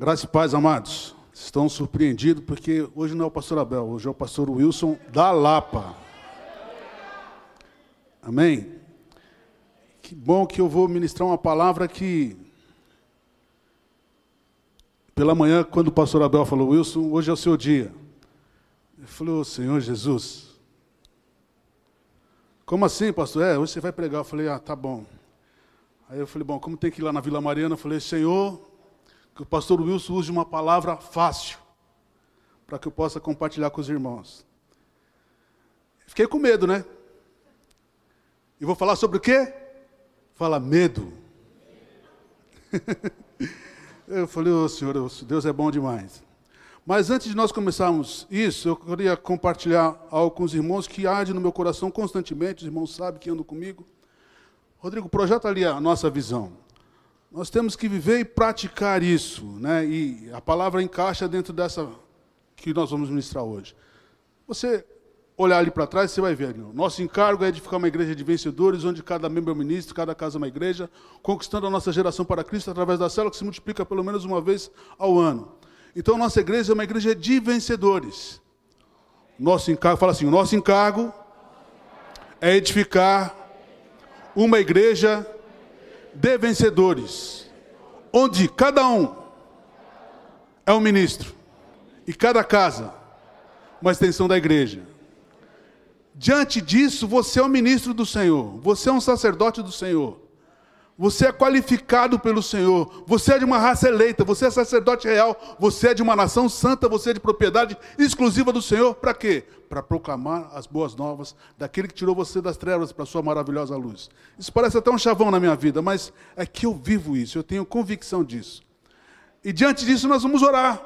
Graças e paz, amados. Estão surpreendidos porque hoje não é o pastor Abel, hoje é o pastor Wilson da Lapa. Amém? Que bom que eu vou ministrar uma palavra que. Pela manhã, quando o pastor Abel falou, Wilson, hoje é o seu dia. Ele falou, Senhor Jesus. Como assim, pastor? É, hoje você vai pregar. Eu falei, ah, tá bom. Aí eu falei, bom, como tem que ir lá na Vila Mariana, eu falei, Senhor, que o pastor Wilson use uma palavra fácil, para que eu possa compartilhar com os irmãos. Fiquei com medo, né? E vou falar sobre o quê? Fala medo. eu falei, ô oh, Senhor, Deus é bom demais. Mas antes de nós começarmos isso, eu queria compartilhar algo com os irmãos que arde no meu coração constantemente, os irmãos sabem que andam comigo. Rodrigo, projeta ali a nossa visão. Nós temos que viver e praticar isso, né? E a palavra encaixa dentro dessa que nós vamos ministrar hoje. Você olhar ali para trás, você vai ver. Nosso encargo é edificar uma igreja de vencedores, onde cada membro é um ministro, cada casa é uma igreja, conquistando a nossa geração para Cristo através da célula que se multiplica pelo menos uma vez ao ano. Então, nossa igreja é uma igreja de vencedores. Nosso encargo, fala assim, o nosso encargo é edificar uma igreja de vencedores, onde cada um é um ministro e cada casa uma extensão da igreja. Diante disso, você é um ministro do Senhor, você é um sacerdote do Senhor. Você é qualificado pelo Senhor. Você é de uma raça eleita. Você é sacerdote real. Você é de uma nação santa. Você é de propriedade exclusiva do Senhor. Para quê? Para proclamar as boas novas daquele que tirou você das trevas para a sua maravilhosa luz. Isso parece até um chavão na minha vida, mas é que eu vivo isso. Eu tenho convicção disso. E diante disso, nós vamos orar.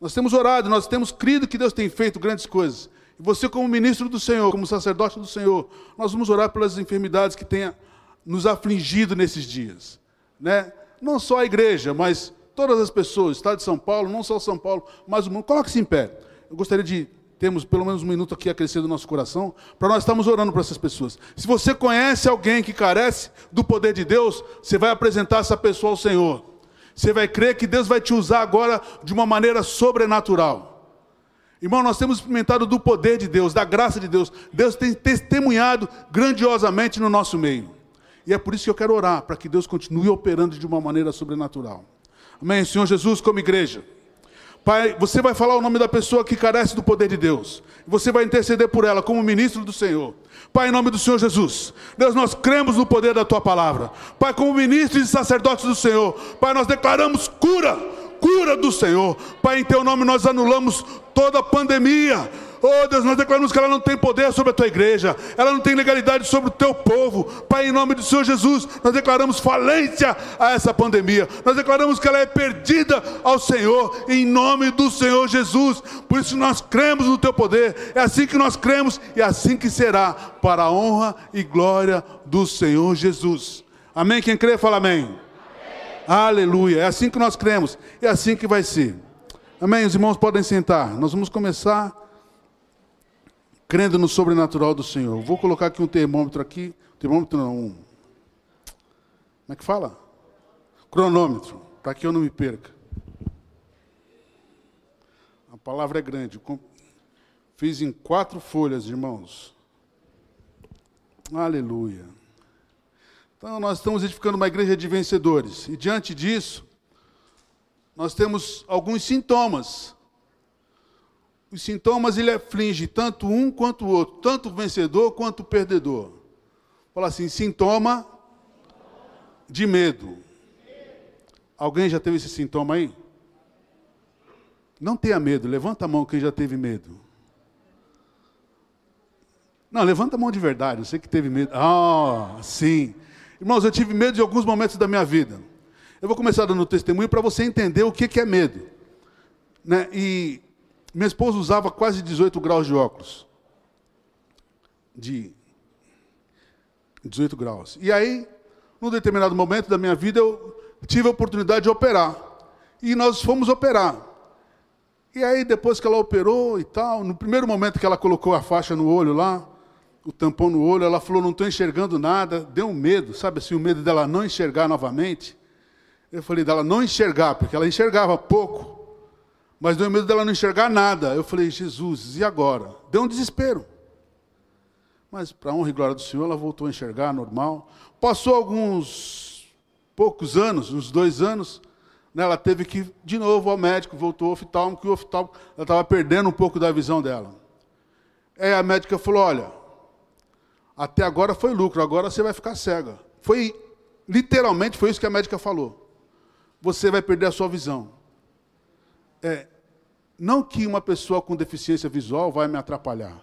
Nós temos orado, nós temos crido que Deus tem feito grandes coisas. E você, como ministro do Senhor, como sacerdote do Senhor, nós vamos orar pelas enfermidades que tenha nos afligido nesses dias. Né? Não só a igreja, mas todas as pessoas, Estado de São Paulo, não só São Paulo, mas o mundo. Coloque-se em pé. Eu gostaria de termos pelo menos um minuto aqui a crescer do nosso coração, para nós estarmos orando para essas pessoas. Se você conhece alguém que carece do poder de Deus, você vai apresentar essa pessoa ao Senhor. Você vai crer que Deus vai te usar agora de uma maneira sobrenatural. Irmão, nós temos experimentado do poder de Deus, da graça de Deus. Deus tem testemunhado grandiosamente no nosso meio. E é por isso que eu quero orar, para que Deus continue operando de uma maneira sobrenatural. Amém? Senhor Jesus, como igreja. Pai, você vai falar o nome da pessoa que carece do poder de Deus. Você vai interceder por ela como ministro do Senhor. Pai, em nome do Senhor Jesus. Deus, nós cremos no poder da tua palavra. Pai, como ministros e sacerdotes do Senhor. Pai, nós declaramos cura, cura do Senhor. Pai, em teu nome nós anulamos toda a pandemia Oh Deus, nós declaramos que ela não tem poder sobre a tua igreja, ela não tem legalidade sobre o teu povo. Pai, em nome do Senhor Jesus, nós declaramos falência a essa pandemia. Nós declaramos que ela é perdida ao Senhor, em nome do Senhor Jesus. Por isso nós cremos no teu poder. É assim que nós cremos e é assim que será, para a honra e glória do Senhor Jesus. Amém? Quem crê, fala amém. amém. Aleluia. É assim que nós cremos. É assim que vai ser. Amém? Os irmãos podem sentar. Nós vamos começar crendo no sobrenatural do Senhor. Vou colocar aqui um termômetro aqui, termômetro não, um, como é que fala? Cronômetro, para que eu não me perca. A palavra é grande. Fiz em quatro folhas, irmãos. Aleluia. Então, nós estamos edificando uma igreja de vencedores. E diante disso, nós temos alguns sintomas os sintomas ele aflige tanto um quanto o outro, tanto o vencedor quanto o perdedor. Fala assim, sintoma de medo. Alguém já teve esse sintoma aí? Não tenha medo, levanta a mão quem já teve medo. Não, levanta a mão de verdade, sei que teve medo. Ah, sim. Irmãos, eu tive medo de alguns momentos da minha vida. Eu vou começar dando testemunho para você entender o que é medo. Né? E minha esposa usava quase 18 graus de óculos. De 18 graus. E aí, num determinado momento da minha vida, eu tive a oportunidade de operar. E nós fomos operar. E aí, depois que ela operou e tal, no primeiro momento que ela colocou a faixa no olho lá, o tampão no olho, ela falou: Não estou enxergando nada. Deu um medo, sabe assim, o medo dela não enxergar novamente. Eu falei dela não enxergar, porque ela enxergava pouco, mas deu medo dela não enxergar nada. Eu falei, Jesus, e agora? Deu um desespero. Mas, para honra e glória do Senhor, ela voltou a enxergar normal. Passou alguns poucos anos, uns dois anos, né, ela teve que ir de novo ao médico, voltou ao oftalmo, que o oftalmo, ela estava perdendo um pouco da visão dela. Aí a médica falou: Olha, até agora foi lucro, agora você vai ficar cega. Foi, literalmente, foi isso que a médica falou. Você vai perder a sua visão. É, não que uma pessoa com deficiência visual vai me atrapalhar,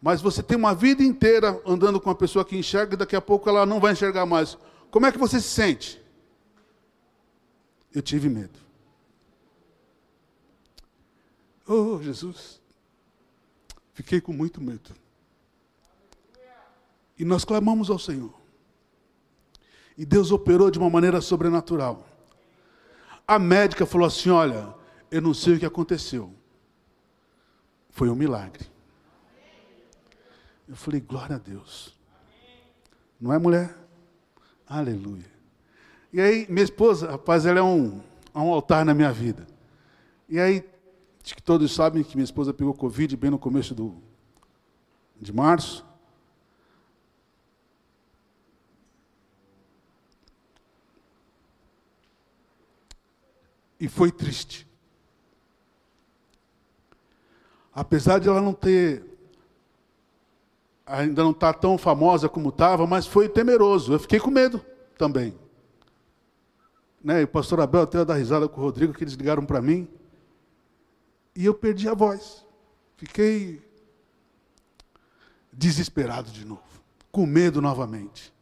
mas você tem uma vida inteira andando com uma pessoa que enxerga e daqui a pouco ela não vai enxergar mais. Como é que você se sente? eu tive medo. Oh, Jesus. Fiquei com muito medo. E nós clamamos ao Senhor. E Deus operou de uma maneira sobrenatural. A médica falou assim: Olha, eu não sei o que aconteceu. Foi um milagre. Eu falei: Glória a Deus. Não é mulher? Aleluia. E aí, minha esposa, rapaz, ela é um, é um altar na minha vida. E aí, acho que todos sabem que minha esposa pegou Covid bem no começo do, de março. E foi triste. Apesar de ela não ter, ainda não estar tá tão famosa como estava, mas foi temeroso. Eu fiquei com medo também né, e o pastor Abel até dar risada com o Rodrigo, que eles ligaram para mim, e eu perdi a voz. Fiquei desesperado de novo, com medo novamente.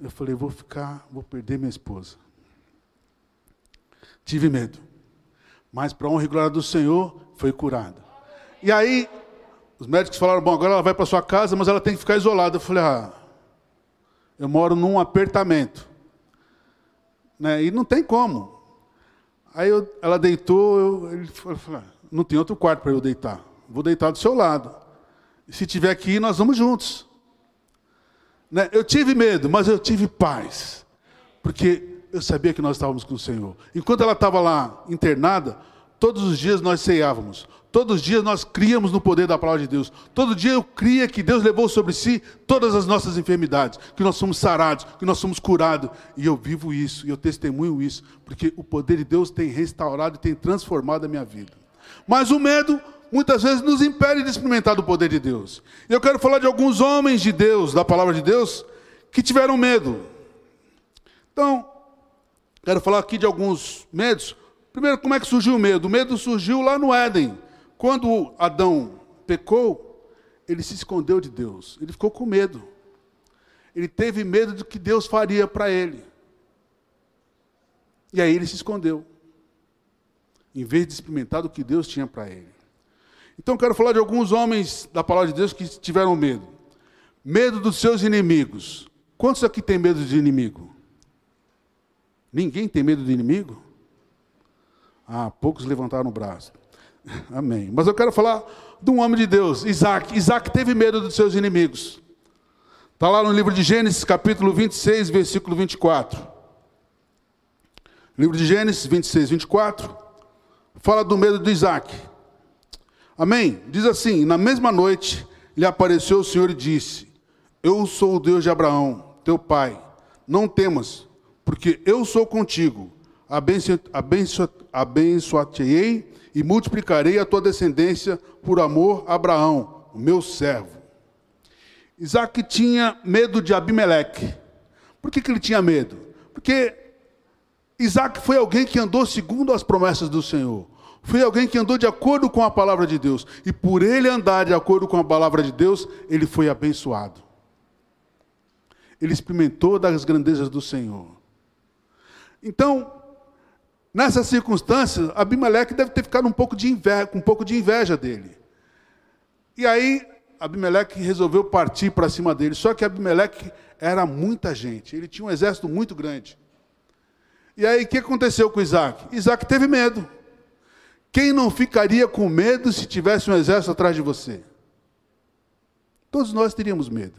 Eu falei, vou ficar, vou perder minha esposa. Tive medo. Mas, para honra e glória do Senhor, foi curada. E aí, os médicos falaram: bom, agora ela vai para sua casa, mas ela tem que ficar isolada. Eu falei: ah, eu moro num apertamento. Né? E não tem como. Aí eu, ela deitou, eu, ele falou, ah, não tem outro quarto para eu deitar. Vou deitar do seu lado. E se tiver aqui, nós vamos juntos. Né? Eu tive medo, mas eu tive paz. Porque eu sabia que nós estávamos com o Senhor. Enquanto ela estava lá internada, todos os dias nós ceávamos. Todos os dias nós criamos no poder da palavra de Deus. Todo dia eu cria que Deus levou sobre si todas as nossas enfermidades, que nós somos sarados, que nós somos curados. E eu vivo isso, e eu testemunho isso, porque o poder de Deus tem restaurado e tem transformado a minha vida. Mas o medo muitas vezes nos impede de experimentar do poder de Deus. E eu quero falar de alguns homens de Deus, da palavra de Deus, que tiveram medo. Então, quero falar aqui de alguns medos. Primeiro, como é que surgiu o medo? O medo surgiu lá no Éden. Quando Adão pecou, ele se escondeu de Deus. Ele ficou com medo. Ele teve medo do que Deus faria para ele. E aí ele se escondeu. Em vez de experimentar o que Deus tinha para ele. Então quero falar de alguns homens da palavra de Deus que tiveram medo. Medo dos seus inimigos. Quantos aqui têm medo de inimigo? Ninguém tem medo de inimigo? Ah, poucos levantaram o braço. Amém. Mas eu quero falar de um homem de Deus, Isaac. Isaac teve medo dos seus inimigos. Está lá no livro de Gênesis, capítulo 26, versículo 24. Livro de Gênesis 26, 24. Fala do medo de Isaac. Amém? Diz assim: Na mesma noite lhe apareceu o Senhor e disse: Eu sou o Deus de Abraão, teu pai. Não temas, porque eu sou contigo. Abençoa-te-ei e multiplicarei a tua descendência por amor a Abraão, o meu servo. Isaac tinha medo de Abimeleque. Por que, que ele tinha medo? Porque Isaac foi alguém que andou segundo as promessas do Senhor. Foi alguém que andou de acordo com a palavra de Deus. E por ele andar de acordo com a palavra de Deus, ele foi abençoado. Ele experimentou das grandezas do Senhor. Então, Nessas circunstâncias, Abimeleque deve ter ficado um pouco de inveja, com um pouco de inveja dele. E aí, Abimeleque resolveu partir para cima dele. Só que Abimeleque era muita gente, ele tinha um exército muito grande. E aí, o que aconteceu com Isaac? Isaac teve medo. Quem não ficaria com medo se tivesse um exército atrás de você? Todos nós teríamos medo.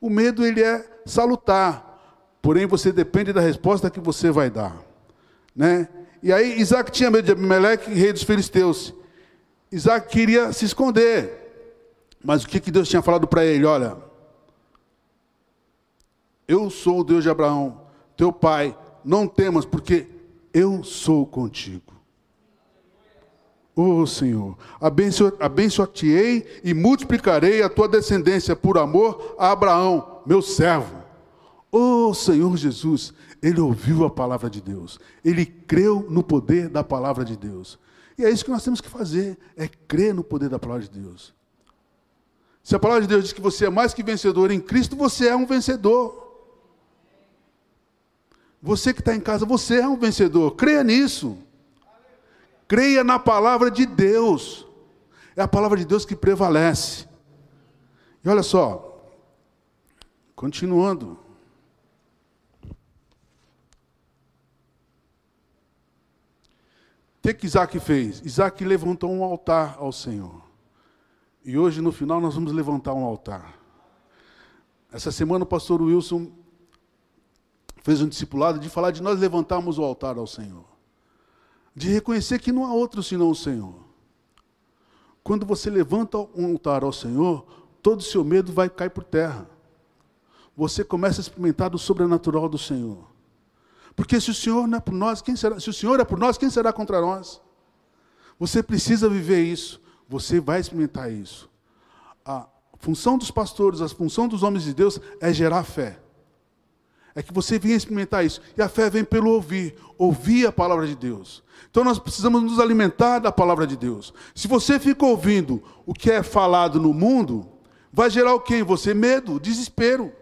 O medo ele é salutar, Porém, você depende da resposta que você vai dar. Né? E aí, Isaac tinha medo de Abimeleque, rei dos filisteus. Isaac queria se esconder. Mas o que, que Deus tinha falado para ele? Olha, eu sou o Deus de Abraão, teu pai, não temas, porque eu sou contigo. Oh Senhor, abençoa-te-ei e multiplicarei a tua descendência por amor a Abraão, meu servo. Oh Senhor Jesus, ele ouviu a palavra de Deus, ele creu no poder da palavra de Deus. E é isso que nós temos que fazer, é crer no poder da palavra de Deus. Se a palavra de Deus diz que você é mais que vencedor em Cristo, você é um vencedor. Você que está em casa, você é um vencedor. Creia nisso. Creia na palavra de Deus. É a palavra de Deus que prevalece. E olha só, continuando. Que, que Isaac fez? Isaac levantou um altar ao Senhor. E hoje, no final, nós vamos levantar um altar. Essa semana, o pastor Wilson fez um discipulado de falar de nós levantarmos o altar ao Senhor. De reconhecer que não há outro senão o Senhor. Quando você levanta um altar ao Senhor, todo o seu medo vai cair por terra. Você começa a experimentar do sobrenatural do Senhor. Porque se o Senhor não é por nós, quem será? Se o Senhor é por nós, quem será contra nós? Você precisa viver isso. Você vai experimentar isso. A função dos pastores, a função dos homens de Deus é gerar fé. É que você venha experimentar isso. E a fé vem pelo ouvir. Ouvir a palavra de Deus. Então nós precisamos nos alimentar da palavra de Deus. Se você fica ouvindo o que é falado no mundo, vai gerar o que em você? Medo, desespero.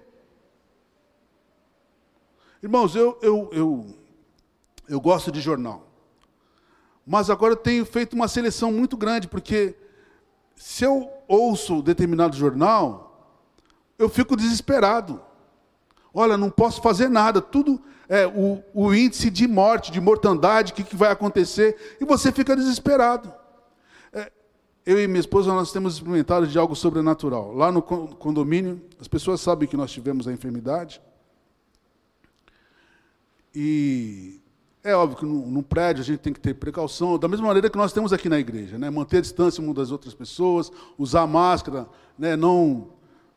Irmãos, eu, eu, eu, eu gosto de jornal. Mas agora eu tenho feito uma seleção muito grande, porque se eu ouço determinado jornal, eu fico desesperado. Olha, não posso fazer nada, tudo é o, o índice de morte, de mortandade, o que, que, vai acontecer, e você fica desesperado. É, eu e minha esposa, nós temos experimentado de algo sobrenatural. Lá no condomínio, as pessoas sabem que nós tivemos a enfermidade, e é óbvio que num, prédio a gente tem que ter precaução, da mesma maneira que nós temos aqui na igreja, né? manter a distância uma das outras pessoas, usar máscara, né? não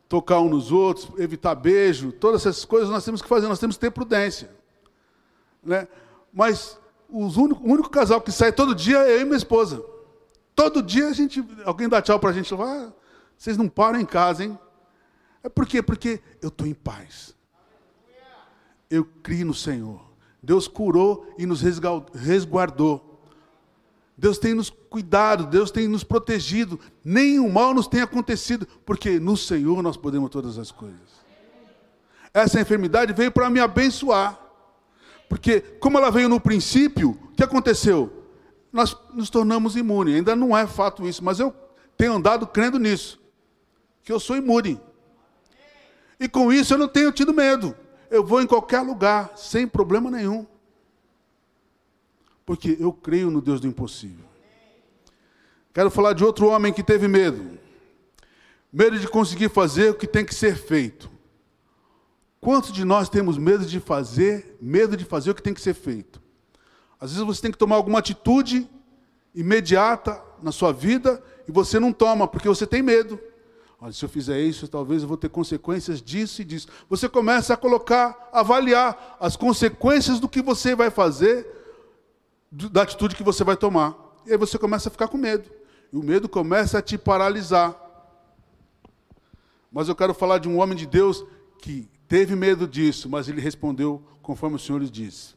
tocar um nos outros, evitar beijo, todas essas coisas nós temos que fazer, nós temos que ter prudência. Né? Mas os único, o único casal que sai todo dia é eu e minha esposa. Todo dia a gente, alguém dá tchau para a gente, fala, ah, vocês não param em casa, hein? É por quê? Porque eu estou em paz eu criei no Senhor. Deus curou e nos resguardou. Deus tem nos cuidado, Deus tem nos protegido. Nenhum mal nos tem acontecido, porque no Senhor nós podemos todas as coisas. Essa enfermidade veio para me abençoar. Porque, como ela veio no princípio, o que aconteceu? Nós nos tornamos imunes. Ainda não é fato isso, mas eu tenho andado crendo nisso. Que eu sou imune. E com isso eu não tenho tido medo eu vou em qualquer lugar, sem problema nenhum. Porque eu creio no Deus do impossível. Quero falar de outro homem que teve medo. Medo de conseguir fazer o que tem que ser feito. Quantos de nós temos medo de fazer, medo de fazer o que tem que ser feito? Às vezes você tem que tomar alguma atitude imediata na sua vida e você não toma porque você tem medo. Olha, se eu fizer isso, talvez eu vou ter consequências disso e disso. Você começa a colocar, avaliar as consequências do que você vai fazer, da atitude que você vai tomar. E aí você começa a ficar com medo. E o medo começa a te paralisar. Mas eu quero falar de um homem de Deus que teve medo disso, mas ele respondeu conforme o Senhor lhe disse.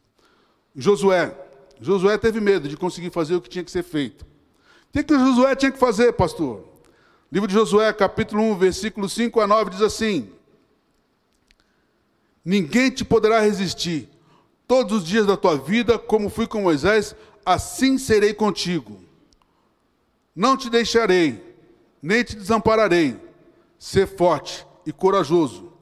Josué. Josué teve medo de conseguir fazer o que tinha que ser feito. O que, que Josué tinha que fazer, pastor? Livro de Josué, capítulo 1, versículo 5 a 9, diz assim: Ninguém te poderá resistir. Todos os dias da tua vida, como fui com Moisés, assim serei contigo. Não te deixarei, nem te desampararei. Ser forte e corajoso,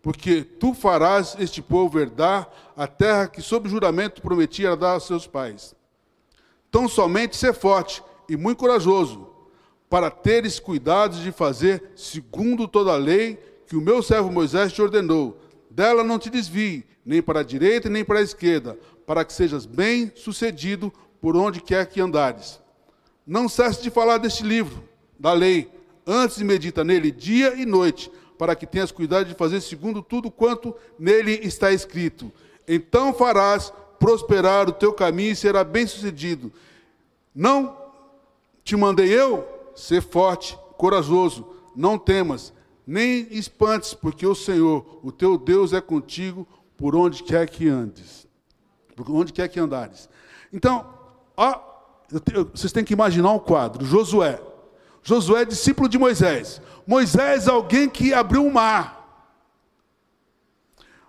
porque tu farás este povo herdar a terra que, sob juramento, prometia dar aos seus pais. Tão somente ser forte e muito corajoso para teres cuidado de fazer segundo toda a lei que o meu servo Moisés te ordenou. Dela não te desvie, nem para a direita nem para a esquerda, para que sejas bem sucedido por onde quer que andares. Não cesse de falar deste livro, da lei, antes medita nele dia e noite, para que tenhas cuidado de fazer segundo tudo quanto nele está escrito. Então farás prosperar o teu caminho e será bem sucedido. Não te mandei eu? Ser forte, corajoso, não temas, nem espantes, porque o Senhor, o teu Deus, é contigo por onde quer que andes. Por onde quer que andares. Então, ó, vocês têm que imaginar um quadro. Josué. Josué é discípulo de Moisés. Moisés é alguém que abriu o mar.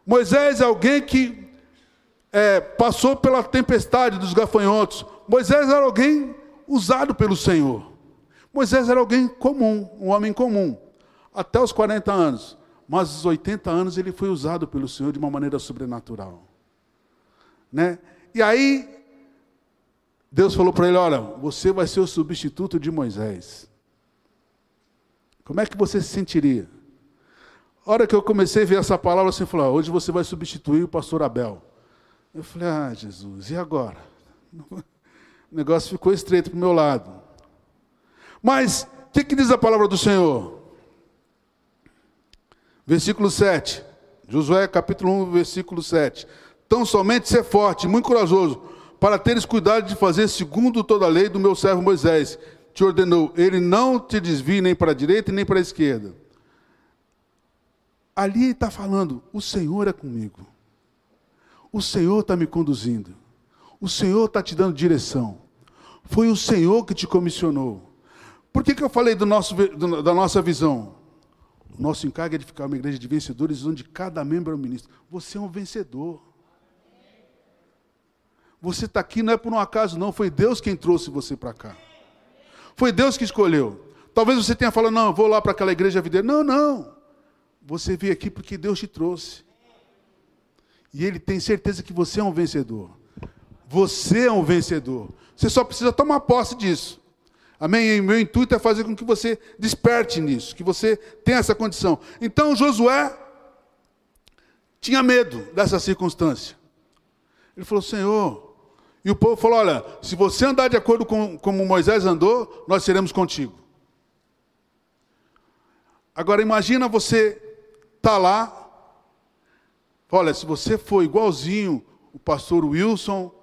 Moisés é alguém que é, passou pela tempestade dos gafanhotos. Moisés era alguém usado pelo Senhor. Moisés era alguém comum, um homem comum até os 40 anos. Mas aos 80 anos ele foi usado pelo Senhor de uma maneira sobrenatural. Né? E aí, Deus falou para ele: Olha, você vai ser o substituto de Moisés. Como é que você se sentiria? A hora que eu comecei a ver essa palavra, assim, falou: Hoje você vai substituir o pastor Abel. Eu falei: Ah, Jesus, e agora? O negócio ficou estreito para o meu lado. Mas, o que, que diz a palavra do Senhor? Versículo 7. Josué capítulo 1, versículo 7. Tão somente ser forte, muito corajoso, para teres cuidado de fazer segundo toda a lei do meu servo Moisés. Te ordenou, ele não te desvie nem para a direita nem para a esquerda. Ali está falando, o Senhor é comigo. O Senhor está me conduzindo. O Senhor está te dando direção. Foi o Senhor que te comissionou. Por que, que eu falei do nosso, da nossa visão? O nosso encargo é de ficar uma igreja de vencedores, onde cada membro é um ministro. Você é um vencedor. Você está aqui não é por um acaso, não. Foi Deus quem trouxe você para cá. Foi Deus que escolheu. Talvez você tenha falado, não, eu vou lá para aquela igreja videira. Não, não. Você veio aqui porque Deus te trouxe. E Ele tem certeza que você é um vencedor. Você é um vencedor. Você só precisa tomar posse disso. Amém? E meu intuito é fazer com que você desperte nisso, que você tenha essa condição. Então Josué tinha medo dessa circunstância. Ele falou: Senhor. E o povo falou: Olha, se você andar de acordo com como Moisés andou, nós seremos contigo. Agora imagina você tá lá. Olha, se você for igualzinho o pastor Wilson,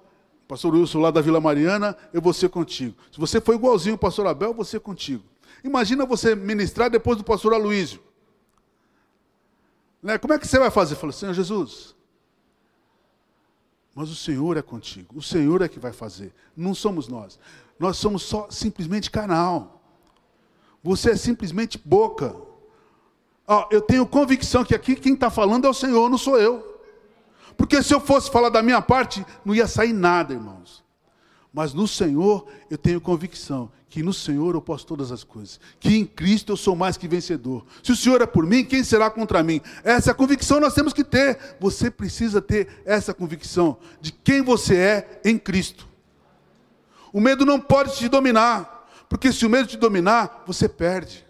pastor Wilson lá da Vila Mariana, eu vou ser contigo. Se você for igualzinho o pastor Abel, eu vou ser contigo. Imagina você ministrar depois do pastor Aloísio. Né? Como é que você vai fazer? Fala, Senhor Jesus. Mas o Senhor é contigo. O Senhor é que vai fazer. Não somos nós. Nós somos só simplesmente canal. Você é simplesmente boca. eu tenho convicção que aqui quem está falando é o Senhor, não sou eu. Porque se eu fosse falar da minha parte, não ia sair nada, irmãos. Mas no Senhor eu tenho convicção que no Senhor eu posso todas as coisas, que em Cristo eu sou mais que vencedor. Se o Senhor é por mim, quem será contra mim? Essa convicção nós temos que ter. Você precisa ter essa convicção de quem você é em Cristo. O medo não pode te dominar, porque se o medo te dominar, você perde.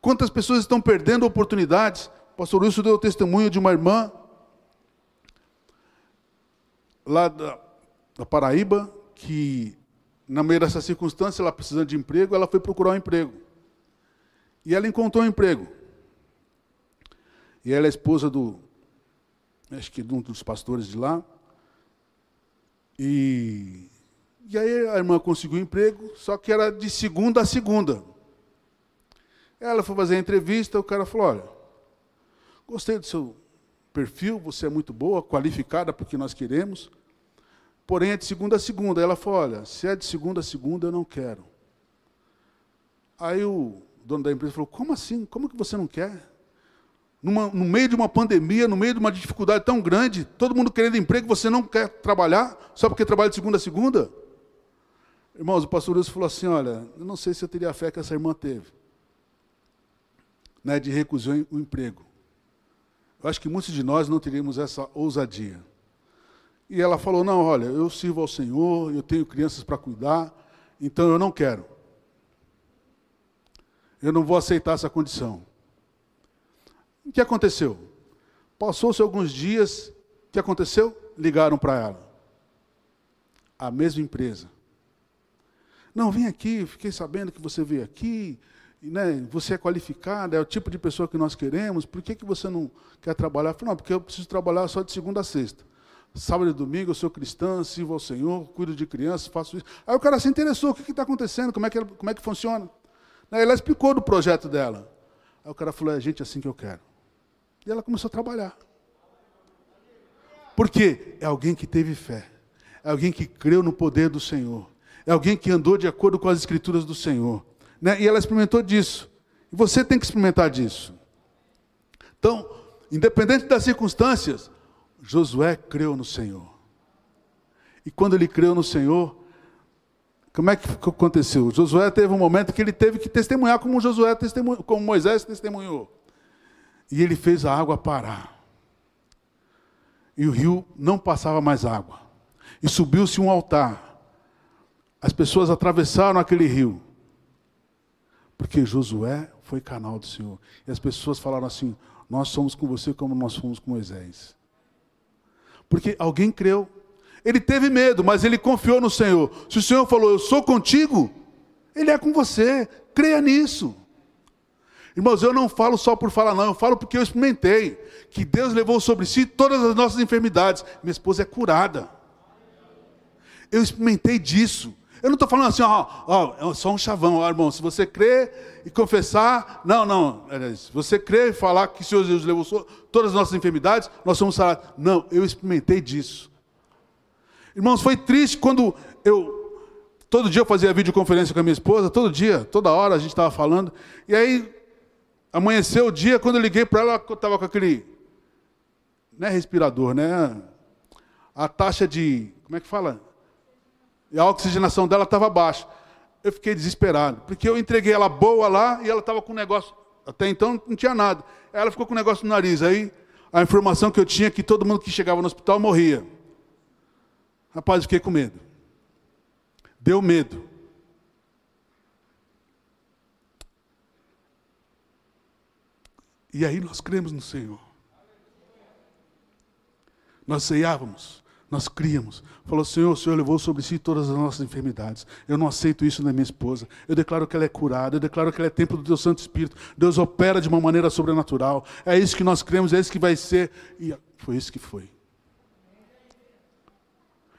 Quantas pessoas estão perdendo oportunidades? O pastor Wilson deu o testemunho de uma irmã lá da, da Paraíba, que na meio dessa circunstância, ela precisando de emprego, ela foi procurar um emprego. E ela encontrou um emprego. E ela é esposa do, acho que de um dos pastores de lá. E, e aí a irmã conseguiu um emprego, só que era de segunda a segunda. Ela foi fazer a entrevista, o cara falou, olha, gostei do seu perfil, você é muito boa, qualificada para o que nós queremos, porém é de segunda a segunda. Ela falou, olha, se é de segunda a segunda, eu não quero. Aí o dono da empresa falou, como assim? Como que você não quer? Numa, no meio de uma pandemia, no meio de uma dificuldade tão grande, todo mundo querendo emprego, você não quer trabalhar só porque trabalha de segunda a segunda? Irmãos, o pastor Wilson falou assim, olha, eu não sei se eu teria a fé que essa irmã teve, né, de recusar o emprego. Eu acho que muitos de nós não teríamos essa ousadia. E ela falou: Não, olha, eu sirvo ao Senhor, eu tenho crianças para cuidar, então eu não quero. Eu não vou aceitar essa condição. O que aconteceu? Passou-se alguns dias, o que aconteceu? Ligaram para ela. A mesma empresa. Não, vem aqui, fiquei sabendo que você veio aqui, né, você é qualificado, é o tipo de pessoa que nós queremos, por que, que você não quer trabalhar? Eu falei, não, porque eu preciso trabalhar só de segunda a sexta. Sábado e domingo eu sou cristã, sirvo ao Senhor, cuido de crianças, faço isso. Aí o cara se interessou, o que está acontecendo, como é, que, como é que funciona? Aí ela explicou do projeto dela. Aí o cara falou, é gente assim que eu quero. E ela começou a trabalhar. Por quê? É alguém que teve fé. É alguém que creu no poder do Senhor. É alguém que andou de acordo com as escrituras do Senhor. Né? E ela experimentou disso. E você tem que experimentar disso. Então, independente das circunstâncias, Josué creu no Senhor. E quando ele creu no Senhor, como é que aconteceu? Josué teve um momento que ele teve que testemunhar como Josué testemunhou, como Moisés testemunhou. E ele fez a água parar. E o rio não passava mais água. E subiu-se um altar as pessoas atravessaram aquele rio. Porque Josué foi canal do Senhor. E as pessoas falaram assim: Nós somos com você como nós fomos com Moisés. Porque alguém creu. Ele teve medo, mas ele confiou no Senhor. Se o Senhor falou, Eu sou contigo, Ele é com você. Creia nisso. Irmãos, eu não falo só por falar, não, eu falo porque eu experimentei que Deus levou sobre si todas as nossas enfermidades. Minha esposa é curada. Eu experimentei disso. Eu não estou falando assim, ó, ó, é só um chavão, ó, irmão. Se você crer e confessar, não, não. Se você crer e falar que o Senhor Jesus levou todas as nossas enfermidades, nós somos sarados. Não, eu experimentei disso. Irmãos, foi triste quando eu. Todo dia eu fazia videoconferência com a minha esposa, todo dia, toda hora a gente estava falando. E aí, amanheceu o dia, quando eu liguei para ela, eu estava com aquele. Não é respirador, né? A taxa de. Como é que fala? E a oxigenação dela estava baixa. Eu fiquei desesperado, porque eu entreguei ela boa lá e ela estava com um negócio. Até então não tinha nada. Ela ficou com um negócio no nariz. Aí a informação que eu tinha é que todo mundo que chegava no hospital morria. Rapaz, fiquei com medo. Deu medo. E aí nós cremos no Senhor. Nós ceiávamos. Nós criamos. Falou, Senhor, o Senhor levou sobre si todas as nossas enfermidades. Eu não aceito isso na minha esposa. Eu declaro que ela é curada. Eu declaro que ela é templo do Deus Santo Espírito. Deus opera de uma maneira sobrenatural. É isso que nós cremos, é isso que vai ser. E foi isso que foi.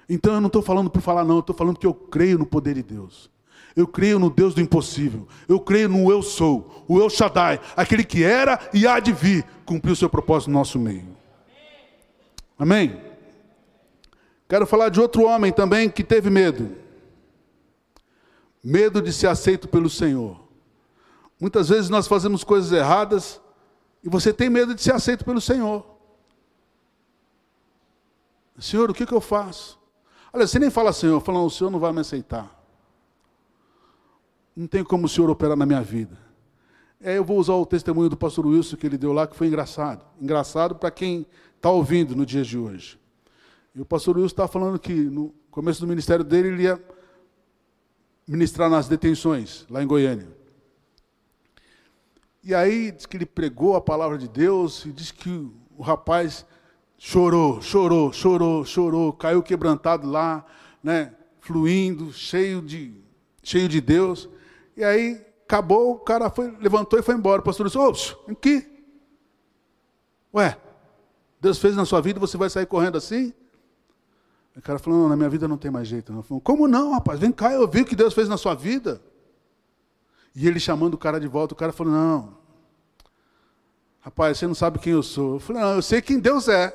Então eu não estou falando por falar, não. Eu estou falando que eu creio no poder de Deus. Eu creio no Deus do impossível. Eu creio no Eu Sou, o El Shaddai, aquele que era e há de vir, cumprir o seu propósito no nosso meio. Amém? Quero falar de outro homem também que teve medo. Medo de ser aceito pelo Senhor. Muitas vezes nós fazemos coisas erradas e você tem medo de ser aceito pelo Senhor. Senhor, o que, que eu faço? Olha, você nem fala Senhor, fala, o Senhor não vai me aceitar. Não tem como o Senhor operar na minha vida. É, eu vou usar o testemunho do pastor Wilson que ele deu lá, que foi engraçado. Engraçado para quem está ouvindo no dia de hoje. E o pastor Wilson estava falando que no começo do ministério dele ele ia ministrar nas detenções, lá em Goiânia. E aí diz que ele pregou a palavra de Deus e diz que o rapaz chorou, chorou, chorou, chorou, caiu quebrantado lá, né, fluindo, cheio de, cheio de Deus. E aí acabou, o cara foi, levantou e foi embora. O pastor disse: Ô, aqui. Ué, Deus fez na sua vida, você vai sair correndo assim? O cara falou, não, na minha vida não tem mais jeito. Não. Falei, Como não, rapaz? Vem cá, eu vi o que Deus fez na sua vida. E ele chamando o cara de volta, o cara falou, não. Rapaz, você não sabe quem eu sou. Eu falei, não, eu sei quem Deus é.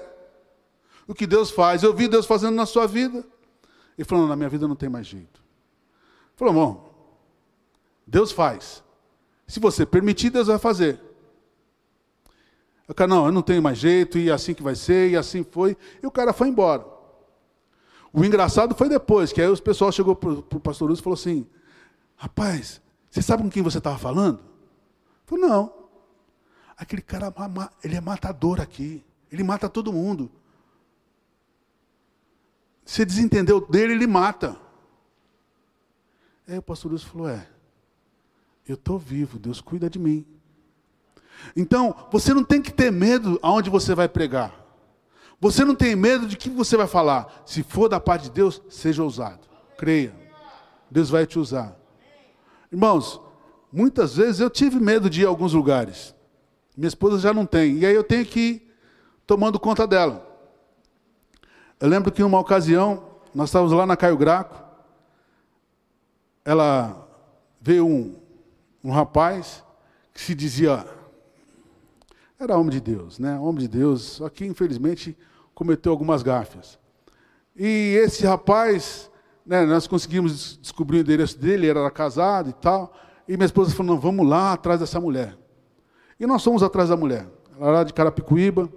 O que Deus faz. Eu vi Deus fazendo na sua vida. Ele falou, não, na minha vida não tem mais jeito. Falou, bom, Deus faz. Se você permitir, Deus vai fazer. O cara, não, eu não tenho mais jeito, e assim que vai ser, e assim foi. E o cara foi embora. O engraçado foi depois, que aí o pessoal chegou para o pastor Lúcio e falou assim: Rapaz, você sabe com quem você estava falando? Eu falei, não. Aquele cara, ele é matador aqui. Ele mata todo mundo. Você desentendeu dele, ele mata. Aí o pastor Lúcio falou: É, eu estou vivo, Deus cuida de mim. Então, você não tem que ter medo aonde você vai pregar. Você não tem medo de que você vai falar. Se for da parte de Deus, seja ousado. Creia. Deus vai te usar. Irmãos, muitas vezes eu tive medo de ir a alguns lugares. Minha esposa já não tem. E aí eu tenho que ir tomando conta dela. Eu lembro que em uma ocasião, nós estávamos lá na Caio Graco. Ela veio um, um rapaz que se dizia era homem de Deus, né? Homem de Deus, só que infelizmente cometeu algumas gáfias. E esse rapaz, né, nós conseguimos descobrir o endereço dele, ele era casado e tal. E minha esposa falou: não, vamos lá atrás dessa mulher. E nós fomos atrás da mulher. Ela era de Carapicuíba.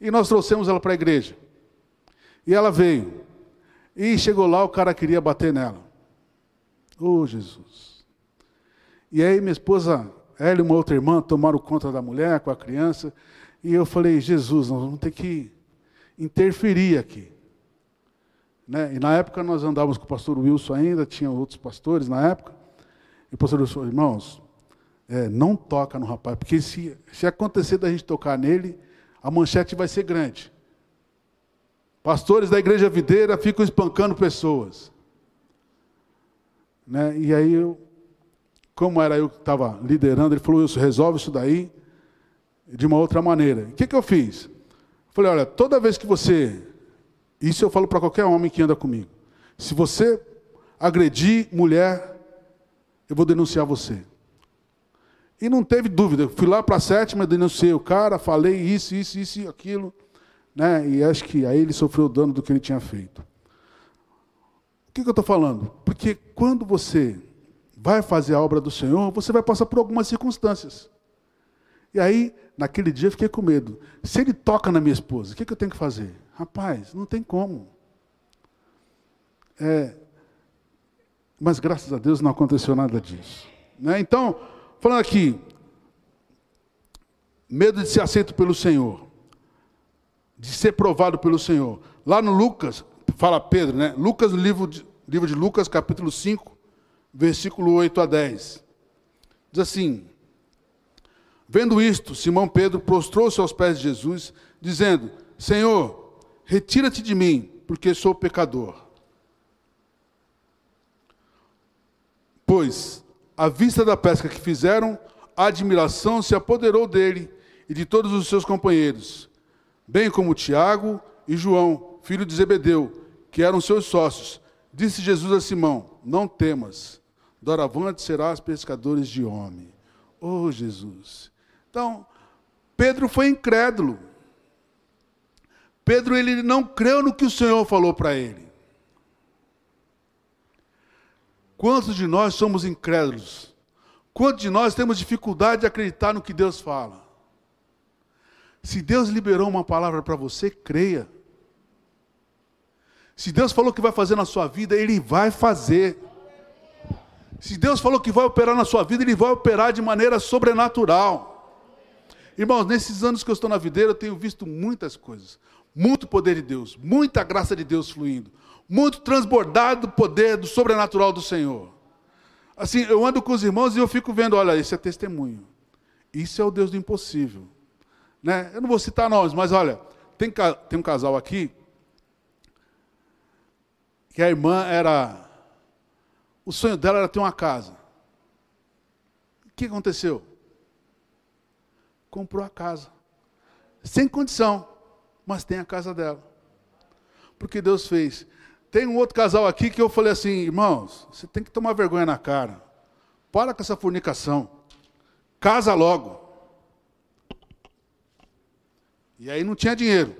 E nós trouxemos ela para a igreja. E ela veio. E chegou lá, o cara queria bater nela. Oh, Jesus. E aí minha esposa ela e uma outra irmã tomaram conta da mulher com a criança. E eu falei, Jesus, nós vamos ter que interferir aqui. Né? E na época nós andávamos com o pastor Wilson ainda, tinha outros pastores na época. E o pastor Wilson falou, irmãos, é, não toca no rapaz, porque se, se acontecer da gente tocar nele, a manchete vai ser grande. Pastores da igreja videira ficam espancando pessoas. Né? E aí eu como era eu que estava liderando, ele falou, isso, resolve isso daí de uma outra maneira. O que, que eu fiz? Eu falei, olha, toda vez que você. Isso eu falo para qualquer homem que anda comigo. Se você agredir mulher, eu vou denunciar você. E não teve dúvida. Eu fui lá para a sétima, denunciei o cara, falei isso, isso, isso e aquilo. Né? E acho que aí ele sofreu o dano do que ele tinha feito. O que, que eu estou falando? Porque quando você vai fazer a obra do Senhor, você vai passar por algumas circunstâncias. E aí, naquele dia, eu fiquei com medo. Se ele toca na minha esposa, o que, que eu tenho que fazer? Rapaz, não tem como. É, mas graças a Deus não aconteceu nada disso. Né? Então, falando aqui, medo de ser aceito pelo Senhor, de ser provado pelo Senhor. Lá no Lucas, fala Pedro, né? Lucas, no livro de, livro de Lucas, capítulo 5, versículo 8 a 10. Diz assim: Vendo isto, Simão Pedro prostrou-se aos pés de Jesus, dizendo: Senhor, retira-te de mim, porque sou pecador. Pois, à vista da pesca que fizeram, a admiração se apoderou dele e de todos os seus companheiros, bem como Tiago e João, filho de Zebedeu, que eram seus sócios. Disse Jesus a Simão: Não temas doravante serás pescadores de homem. Oh, Jesus. Então, Pedro foi incrédulo. Pedro ele não creu no que o Senhor falou para ele. Quantos de nós somos incrédulos? Quantos de nós temos dificuldade de acreditar no que Deus fala? Se Deus liberou uma palavra para você, creia. Se Deus falou que vai fazer na sua vida, Ele vai fazer. Se Deus falou que vai operar na sua vida, Ele vai operar de maneira sobrenatural. Irmãos, nesses anos que eu estou na videira, eu tenho visto muitas coisas. Muito poder de Deus, muita graça de Deus fluindo, muito transbordado do poder do sobrenatural do Senhor. Assim, eu ando com os irmãos e eu fico vendo, olha, esse é testemunho. Isso é o Deus do impossível. Né? Eu não vou citar nomes, mas olha, tem, tem um casal aqui que a irmã era o sonho dela era ter uma casa. O que aconteceu? Comprou a casa. Sem condição, mas tem a casa dela. Porque Deus fez. Tem um outro casal aqui que eu falei assim, irmãos, você tem que tomar vergonha na cara. Para com essa fornicação. Casa logo. E aí não tinha dinheiro.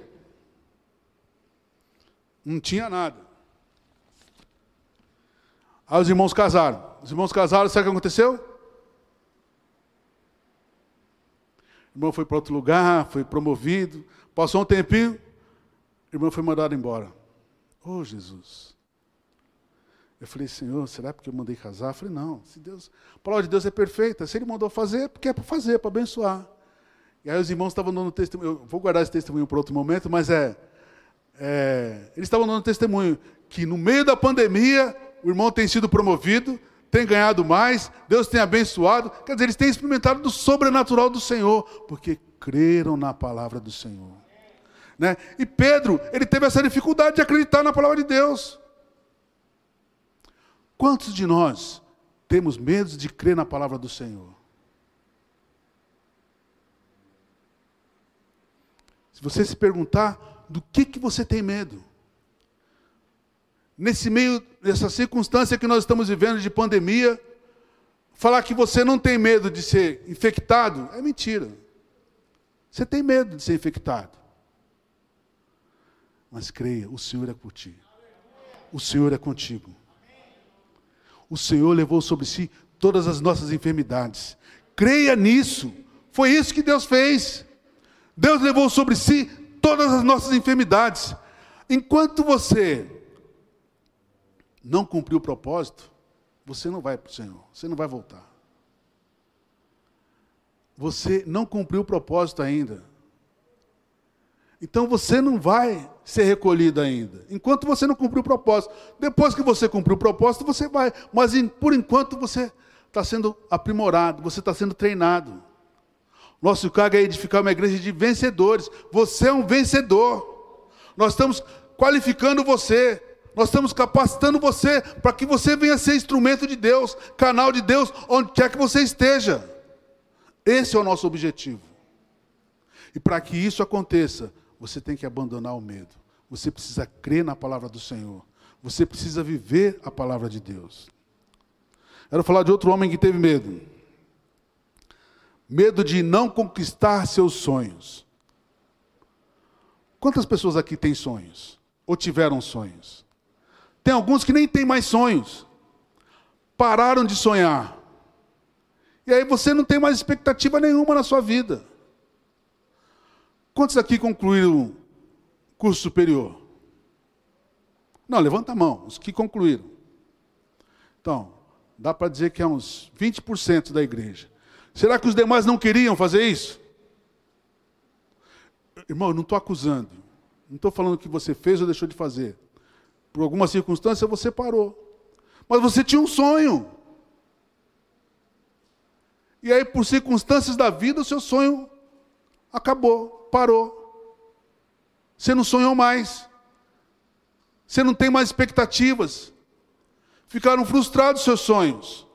Não tinha nada. Aí os irmãos casaram. Os irmãos casaram, sabe o que aconteceu? O irmão foi para outro lugar, foi promovido. Passou um tempinho, o irmão foi mandado embora. Oh, Jesus. Eu falei, Senhor, será porque eu mandei casar? Eu falei, não, se Deus, a palavra de Deus é perfeita. Se Ele mandou fazer, porque é para fazer, para abençoar. E aí os irmãos estavam dando testemunho. Eu vou guardar esse testemunho para outro momento, mas é, é eles estavam dando testemunho que no meio da pandemia o irmão tem sido promovido, têm ganhado mais, Deus tem abençoado. Quer dizer, eles têm experimentado do sobrenatural do Senhor, porque creram na palavra do Senhor. Né? E Pedro, ele teve essa dificuldade de acreditar na palavra de Deus. Quantos de nós temos medo de crer na palavra do Senhor? Se você se perguntar do que, que você tem medo, nesse meio, nessa circunstância que nós estamos vivendo de pandemia, falar que você não tem medo de ser infectado é mentira. Você tem medo de ser infectado. Mas creia, o Senhor é por ti. O Senhor é contigo. O Senhor levou sobre si todas as nossas enfermidades. Creia nisso. Foi isso que Deus fez. Deus levou sobre si todas as nossas enfermidades. Enquanto você não cumpriu o propósito, você não vai para o Senhor, você não vai voltar. Você não cumpriu o propósito ainda. Então você não vai ser recolhido ainda. Enquanto você não cumpriu o propósito. Depois que você cumpriu o propósito, você vai. Mas por enquanto você está sendo aprimorado, você está sendo treinado. Nosso cargo é edificar uma igreja de vencedores. Você é um vencedor. Nós estamos qualificando você. Nós estamos capacitando você para que você venha ser instrumento de Deus, canal de Deus, onde quer que você esteja. Esse é o nosso objetivo. E para que isso aconteça, você tem que abandonar o medo. Você precisa crer na palavra do Senhor. Você precisa viver a palavra de Deus. Quero falar de outro homem que teve medo. Medo de não conquistar seus sonhos. Quantas pessoas aqui têm sonhos? Ou tiveram sonhos? Tem alguns que nem têm mais sonhos. Pararam de sonhar. E aí você não tem mais expectativa nenhuma na sua vida. Quantos aqui concluíram curso superior? Não, levanta a mão, os que concluíram. Então, dá para dizer que é uns 20% da igreja. Será que os demais não queriam fazer isso? Irmão, eu não estou acusando. Não estou falando que você fez ou deixou de fazer. Por alguma circunstância você parou. Mas você tinha um sonho. E aí, por circunstâncias da vida, o seu sonho acabou, parou. Você não sonhou mais. Você não tem mais expectativas. Ficaram frustrados seus sonhos.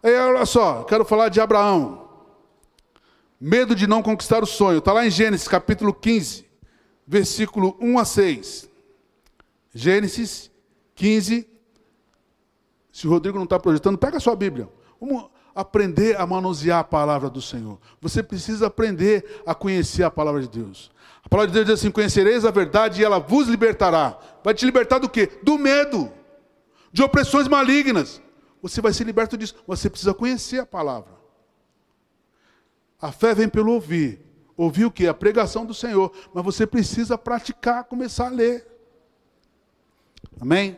Aí, olha só, quero falar de Abraão. Medo de não conquistar o sonho. Está lá em Gênesis capítulo 15, versículo 1 a 6. Gênesis 15. Se o Rodrigo não está projetando, pega a sua Bíblia. Vamos aprender a manusear a palavra do Senhor. Você precisa aprender a conhecer a palavra de Deus. A palavra de Deus diz assim: Conhecereis a verdade e ela vos libertará. Vai te libertar do quê? Do medo, de opressões malignas você vai ser liberto disso. Você precisa conhecer a palavra. A fé vem pelo ouvir. Ouvir o que? A pregação do Senhor. Mas você precisa praticar, começar a ler. Amém?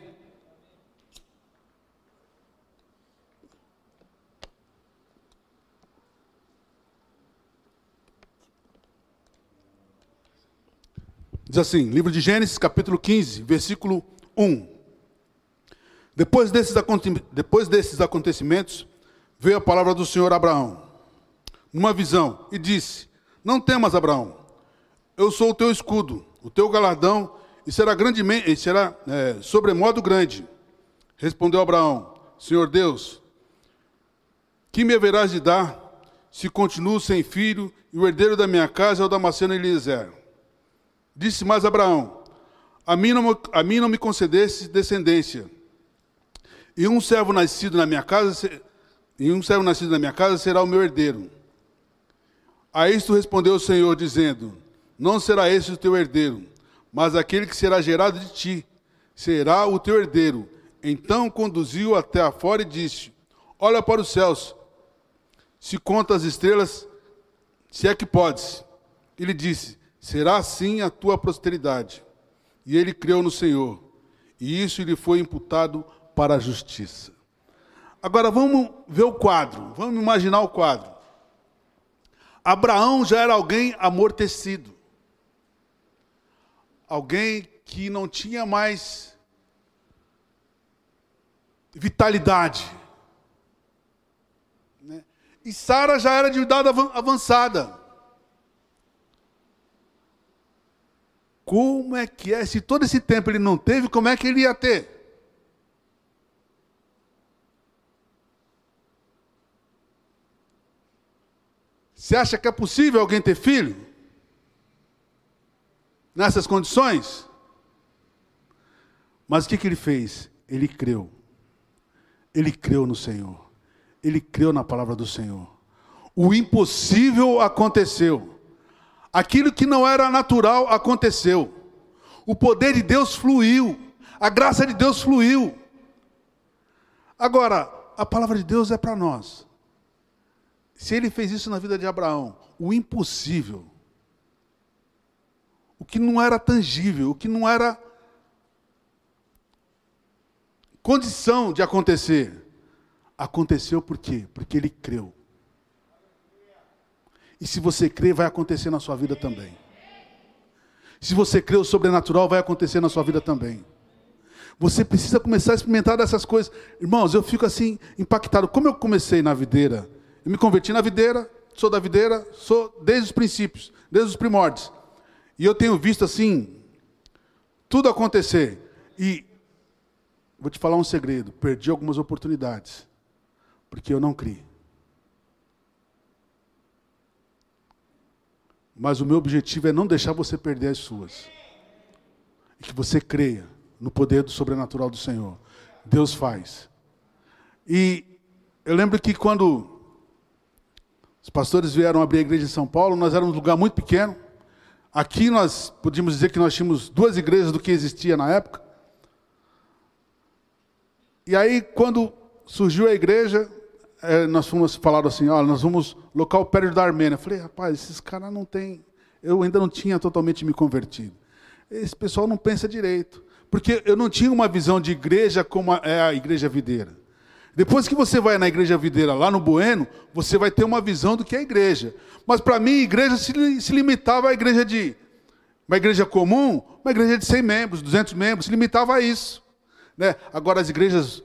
Diz assim, livro de Gênesis, capítulo 15, versículo 1. Depois desses, depois desses acontecimentos, veio a palavra do Senhor a Abraão, numa visão, e disse: Não temas, Abraão, eu sou o teu escudo, o teu galardão, e será grandemente, será é, sobremodo grande. Respondeu Abraão: Senhor Deus, que me haverás de dar, se continuo sem filho, e o herdeiro da minha casa é o Damasceno Eliezer? Disse mais Abraão: A mim não, a mim não me concedesse descendência e um servo nascido na minha casa, e um servo nascido na minha casa será o meu herdeiro. A isto respondeu o Senhor, dizendo: Não será esse o teu herdeiro, mas aquele que será gerado de ti será o teu herdeiro. Então conduziu até afora e disse: Olha para os céus, se conta as estrelas, se é que podes. Ele disse: Será assim a tua posteridade. E ele creu no Senhor, e isso lhe foi imputado para a justiça. Agora vamos ver o quadro, vamos imaginar o quadro. Abraão já era alguém amortecido, alguém que não tinha mais vitalidade, E Sara já era de idade avançada. Como é que é? Se todo esse tempo ele não teve, como é que ele ia ter? Você acha que é possível alguém ter filho? Nessas condições? Mas o que, que ele fez? Ele creu. Ele creu no Senhor. Ele creu na palavra do Senhor. O impossível aconteceu. Aquilo que não era natural aconteceu. O poder de Deus fluiu. A graça de Deus fluiu. Agora, a palavra de Deus é para nós. Se ele fez isso na vida de Abraão, o impossível, o que não era tangível, o que não era condição de acontecer, aconteceu por quê? Porque ele creu. E se você crê, vai acontecer na sua vida também. Se você crê, o sobrenatural vai acontecer na sua vida também. Você precisa começar a experimentar dessas coisas. Irmãos, eu fico assim impactado. Como eu comecei na videira, eu me converti na videira, sou da videira, sou desde os princípios, desde os primórdios. E eu tenho visto assim, tudo acontecer. E vou te falar um segredo: perdi algumas oportunidades, porque eu não criei. Mas o meu objetivo é não deixar você perder as suas. E que você creia no poder do sobrenatural do Senhor. Deus faz. E eu lembro que quando os pastores vieram abrir a igreja em São Paulo, nós éramos um lugar muito pequeno. Aqui nós podíamos dizer que nós tínhamos duas igrejas do que existia na época. E aí, quando surgiu a igreja, é, nós fomos falar assim, olha, nós vamos local perto da Armênia. Eu falei, rapaz, esses caras não têm... Eu ainda não tinha totalmente me convertido. Esse pessoal não pensa direito. Porque eu não tinha uma visão de igreja como é a igreja videira. Depois que você vai na igreja videira lá no Bueno, você vai ter uma visão do que é igreja. Mas para mim, igreja se, se, limitava à igreja de uma igreja comum, uma igreja de 100 membros, 200 membros, se limitava a isso. Né? Agora as igrejas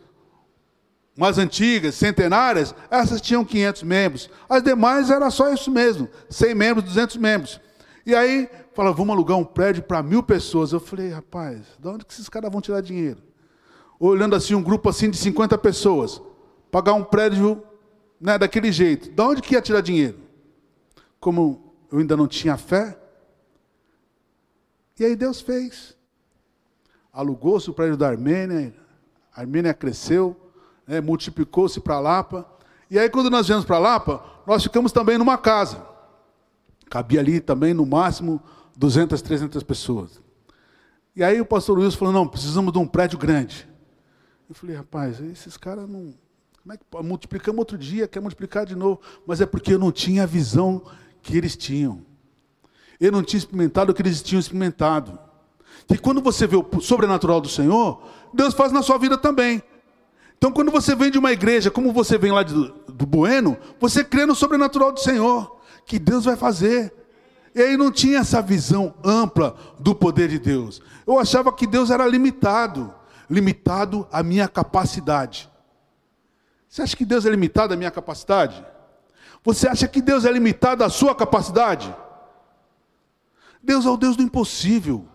mais antigas, centenárias, essas tinham 500 membros. As demais era só isso mesmo, 100 membros, 200 membros. E aí, fala, vamos alugar um prédio para mil pessoas. Eu falei, rapaz, de onde que esses caras vão tirar dinheiro? olhando assim um grupo assim de 50 pessoas, pagar um prédio né, daquele jeito, de onde que ia tirar dinheiro? Como eu ainda não tinha fé, e aí Deus fez. Alugou-se o prédio da Armênia, a Armênia cresceu, né, multiplicou-se para Lapa. E aí, quando nós viemos para Lapa, nós ficamos também numa casa. Cabia ali também, no máximo, 200, 300 pessoas. E aí o pastor Wilson falou: não, precisamos de um prédio grande. Eu falei, rapaz, esses caras não. Como é que multiplicamos outro dia, quer multiplicar de novo? Mas é porque eu não tinha visão que eles tinham. Eu não tinha experimentado o que eles tinham experimentado. E quando você vê o sobrenatural do Senhor, Deus faz na sua vida também. Então, quando você vem de uma igreja, como você vem lá do, do Bueno, você crê no sobrenatural do Senhor, que Deus vai fazer. E aí não tinha essa visão ampla do poder de Deus. Eu achava que Deus era limitado limitado à minha capacidade. Você acha que Deus é limitado à minha capacidade? Você acha que Deus é limitado à sua capacidade? Deus é o Deus do impossível,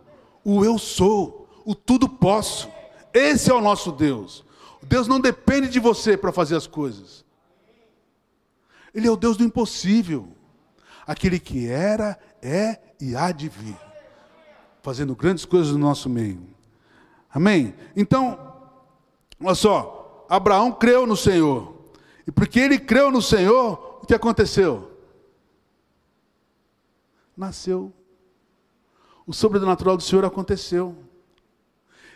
o eu sou, o tudo posso. Esse é o nosso Deus. Deus não depende de você para fazer as coisas. Ele é o Deus do impossível, aquele que era, é e há de vir, fazendo grandes coisas no nosso meio. Amém? Então, olha só, Abraão creu no Senhor. E porque ele creu no Senhor, que aconteceu? Nasceu. O sobrenatural do Senhor aconteceu.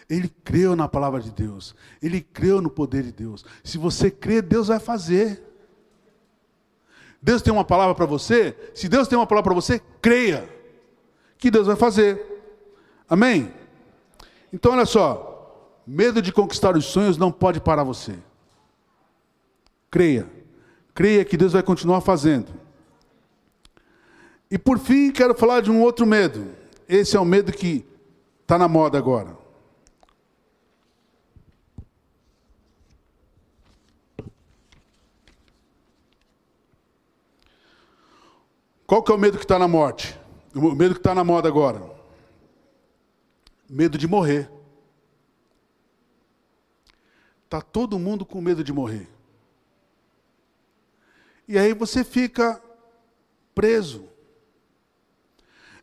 Ele creu na palavra de Deus. Ele creu no poder de Deus. Se você crê, Deus vai fazer. Deus tem uma palavra para você? Se Deus tem uma palavra para você, creia que Deus vai fazer. Amém? Então, olha só: medo de conquistar os sonhos não pode parar você. Creia. Creia que Deus vai continuar fazendo. E por fim, quero falar de um outro medo. Esse é o medo que está na moda agora. Qual que é o medo que está na morte? O medo que está na moda agora? Medo de morrer. Está todo mundo com medo de morrer. E aí você fica preso.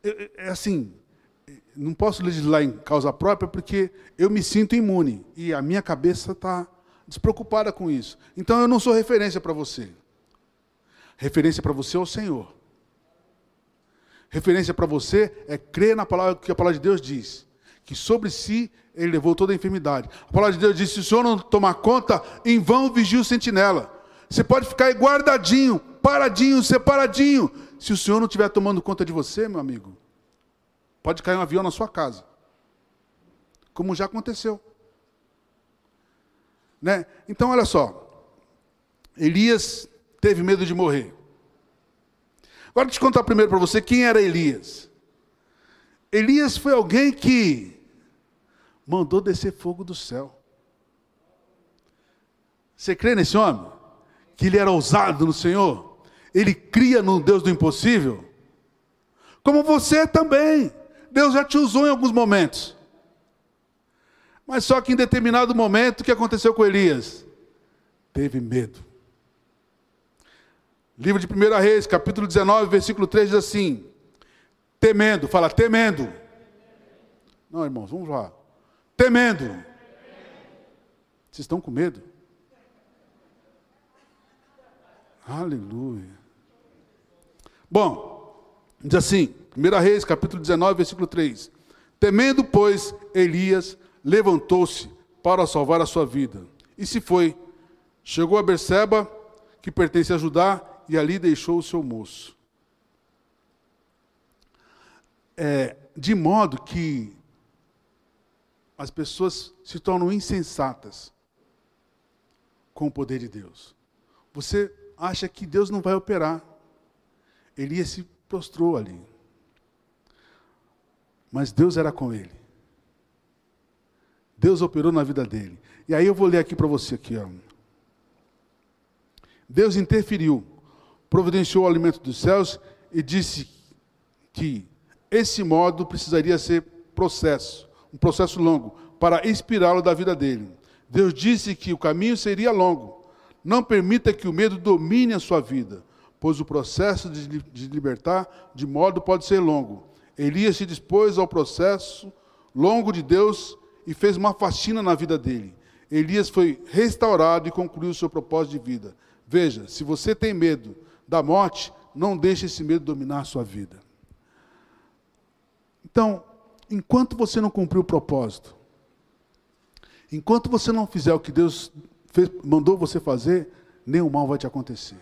É, é assim, não posso legislar em causa própria porque eu me sinto imune e a minha cabeça está despreocupada com isso. Então eu não sou referência para você. Referência para você é o Senhor. Referência para você é crer na palavra que a palavra de Deus diz, que sobre si ele levou toda a enfermidade. A palavra de Deus diz: se o Senhor não tomar conta, em vão vigia o sentinela. Você pode ficar aí guardadinho, paradinho, separadinho. Se o Senhor não estiver tomando conta de você, meu amigo, pode cair um avião na sua casa. Como já aconteceu. Né? Então, olha só. Elias teve medo de morrer. Agora, deixa eu contar primeiro para você quem era Elias. Elias foi alguém que mandou descer fogo do céu. Você crê nesse homem? Que ele era ousado no Senhor? Ele cria no Deus do impossível? Como você também. Deus já te usou em alguns momentos. Mas só que em determinado momento, o que aconteceu com Elias? Teve medo. Livro de 1 Reis, capítulo 19, versículo 3 diz assim: Temendo, fala temendo. Não, irmãos, vamos lá. Temendo. Vocês estão com medo? Aleluia. Bom, diz assim, 1 Reis, capítulo 19, versículo 3. Temendo, pois, Elias levantou-se para salvar a sua vida. E se foi. Chegou a Berseba, que pertence a Judá, e ali deixou o seu moço. É, de modo que as pessoas se tornam insensatas com o poder de Deus. Você acha que Deus não vai operar. Elias se prostrou ali. Mas Deus era com ele. Deus operou na vida dele. E aí eu vou ler aqui para você aqui, ó. Deus interferiu, providenciou o alimento dos céus e disse que esse modo precisaria ser processo, um processo longo, para inspirá-lo da vida dele. Deus disse que o caminho seria longo. Não permita que o medo domine a sua vida, pois o processo de libertar de modo pode ser longo. Elias se dispôs ao processo longo de Deus e fez uma faxina na vida dele. Elias foi restaurado e concluiu o seu propósito de vida. Veja, se você tem medo da morte, não deixe esse medo dominar a sua vida. Então, enquanto você não cumprir o propósito, enquanto você não fizer o que Deus fez, mandou você fazer, nenhum mal vai te acontecer.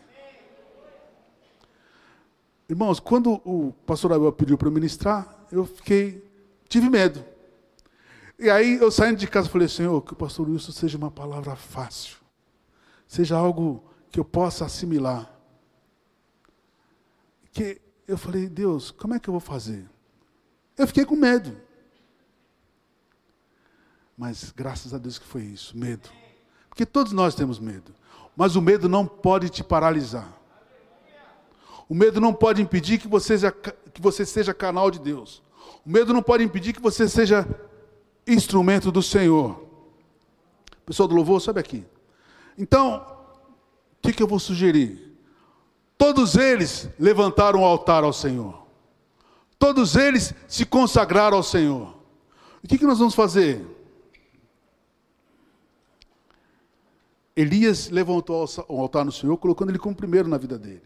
Irmãos, quando o pastor Abel pediu para ministrar, eu fiquei, tive medo. E aí eu saindo de casa falei, Senhor, que o pastor Wilson seja uma palavra fácil, seja algo que eu possa assimilar. Que eu falei, Deus, como é que eu vou fazer? Eu fiquei com medo. Mas graças a Deus que foi isso, medo. Porque todos nós temos medo. Mas o medo não pode te paralisar. O medo não pode impedir que você seja, que você seja canal de Deus. O medo não pode impedir que você seja instrumento do Senhor. Pessoal do louvor, sobe aqui. Então, o que, que eu vou sugerir? Todos eles levantaram o altar ao Senhor. Todos eles se consagraram ao Senhor. O que, que nós vamos fazer? Elias levantou o altar no Senhor, colocando ele como primeiro na vida dele.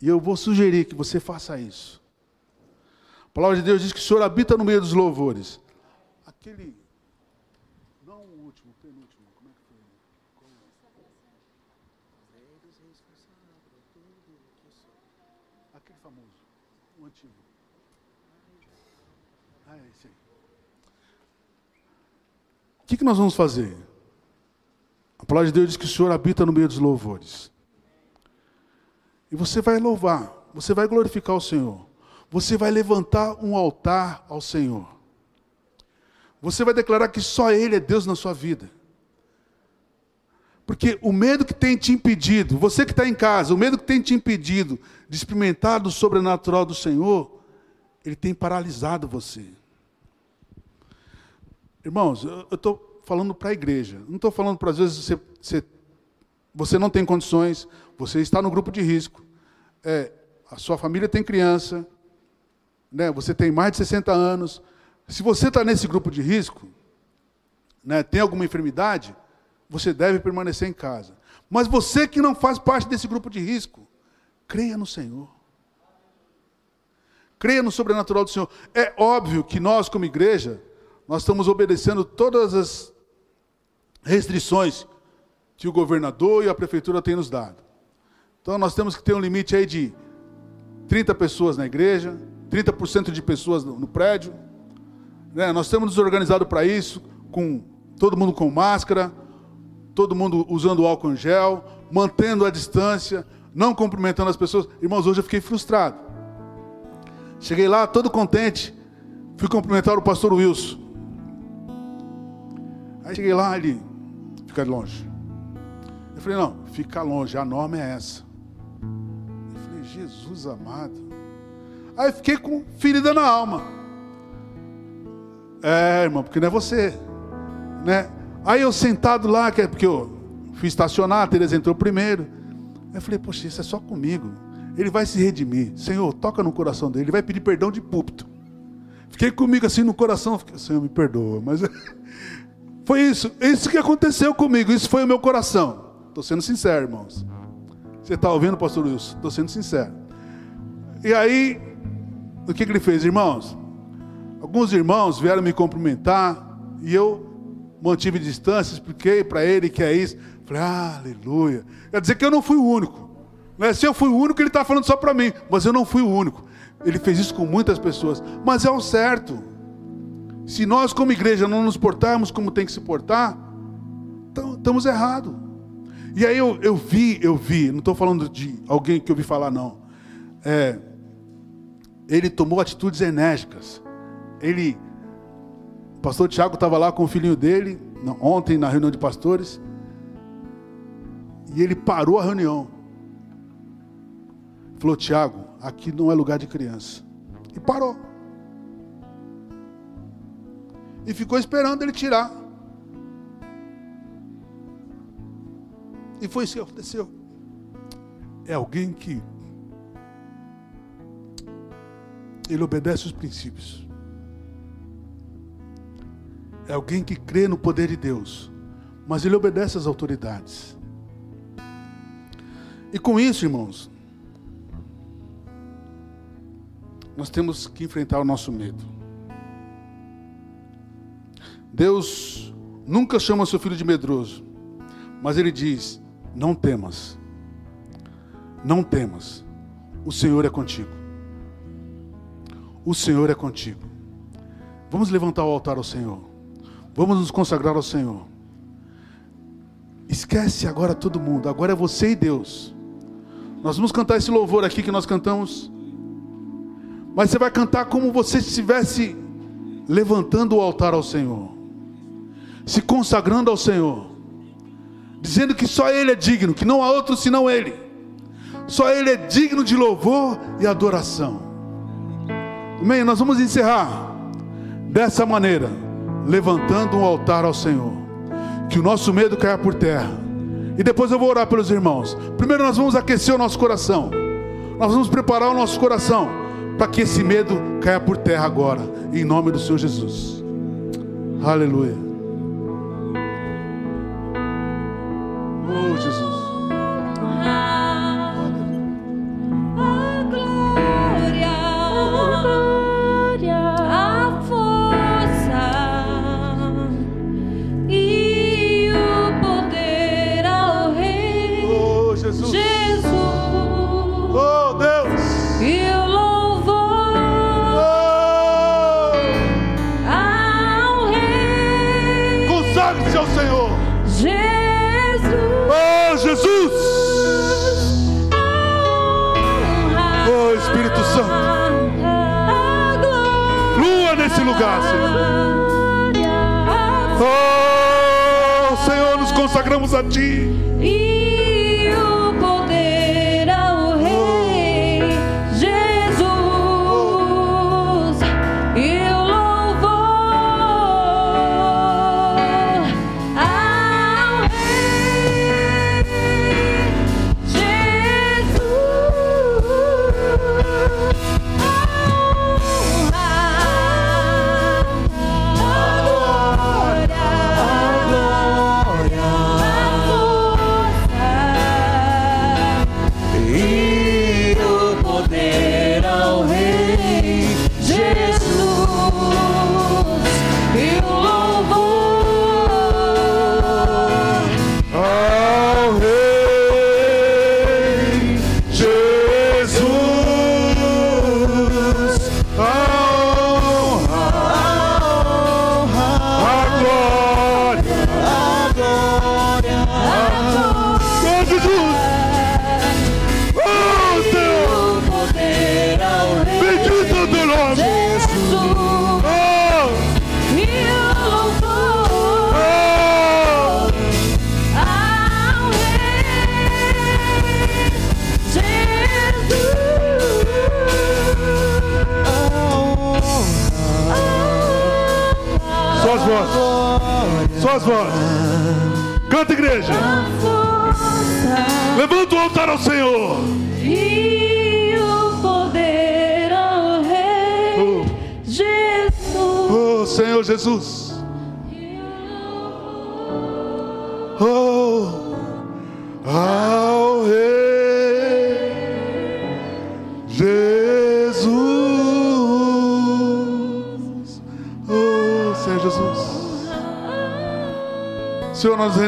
E eu vou sugerir que você faça isso. A palavra de Deus diz que o Senhor habita no meio dos louvores. Aquele. Não o último, o penúltimo. Como é que foi? Aquele famoso, o antigo. Ah, é esse aí. O que, que nós vamos fazer? A palavra de Deus diz que o Senhor habita no meio dos louvores. E você vai louvar, você vai glorificar o Senhor você vai levantar um altar ao Senhor. Você vai declarar que só Ele é Deus na sua vida. Porque o medo que tem te impedido, você que está em casa, o medo que tem te impedido de experimentar do sobrenatural do Senhor, ele tem paralisado você. Irmãos, eu estou falando para a igreja, não estou falando para às vezes você, você, você, não tem condições, você está no grupo de risco, é, a sua família tem criança, né, você tem mais de 60 anos. Se você está nesse grupo de risco, né, tem alguma enfermidade, você deve permanecer em casa. Mas você que não faz parte desse grupo de risco, creia no Senhor. Creia no sobrenatural do Senhor. É óbvio que nós, como igreja, nós estamos obedecendo todas as restrições que o governador e a prefeitura têm nos dado. Então nós temos que ter um limite aí de 30 pessoas na igreja, 30% de pessoas no, prédio. Né? Nós estamos nos organizado para isso, com todo mundo com máscara, todo mundo usando álcool em gel, mantendo a distância, não cumprimentando as pessoas. Irmãos, hoje eu fiquei frustrado. Cheguei lá todo contente, fui cumprimentar o pastor Wilson. Aí cheguei lá, ele fica longe. Eu falei, não, fica longe, a norma é essa. Eu falei, Jesus amado. Aí fiquei com ferida na alma. É, irmão, porque não é você. Né? Aí eu sentado lá, é porque eu fui estacionar, a Tereza entrou primeiro. Eu falei, poxa, isso é só comigo. Ele vai se redimir. Senhor, toca no coração dele. Ele vai pedir perdão de púlpito. Fiquei comigo assim no coração. Fiquei, Senhor, me perdoa. Mas foi isso. Isso que aconteceu comigo. Isso foi o meu coração. Estou sendo sincero, irmãos. Você está ouvindo, pastor Wilson? Estou sendo sincero. E aí, o que, que ele fez, irmãos? Alguns irmãos vieram me cumprimentar e eu mantive distância, expliquei para ele que é isso. Falei, ah, aleluia. Quer dizer que eu não fui o único. Né? Se eu fui o único, ele está falando só para mim, mas eu não fui o único. Ele fez isso com muitas pessoas, mas é o certo. Se nós, como igreja, não nos portarmos como tem que se portar, estamos errados. E aí eu, eu vi, eu vi, não estou falando de alguém que eu ouvi falar, não. É, ele tomou atitudes enérgicas. Ele, o pastor Tiago estava lá com o filhinho dele, ontem na reunião de pastores, e ele parou a reunião. Falou, Tiago, aqui não é lugar de criança. E parou. E ficou esperando ele tirar. E foi isso que aconteceu. É alguém que ele obedece os princípios. É alguém que crê no poder de Deus, mas ele obedece às autoridades. E com isso, irmãos, nós temos que enfrentar o nosso medo. Deus nunca chama seu filho de medroso, mas ele diz: Não temas, não temas, o Senhor é contigo. O Senhor é contigo. Vamos levantar o altar ao Senhor, vamos nos consagrar ao Senhor. Esquece agora todo mundo, agora é você e Deus. Nós vamos cantar esse louvor aqui que nós cantamos, mas você vai cantar como você estivesse levantando o altar ao Senhor se consagrando ao Senhor, dizendo que só Ele é digno, que não há outro senão Ele, só Ele é digno de louvor e adoração. Amém? Nós vamos encerrar dessa maneira, levantando um altar ao Senhor, que o nosso medo caia por terra. E depois eu vou orar pelos irmãos. Primeiro nós vamos aquecer o nosso coração. Nós vamos preparar o nosso coração para que esse medo caia por terra agora, em nome do Senhor Jesus. Aleluia. Consagramos a Ti.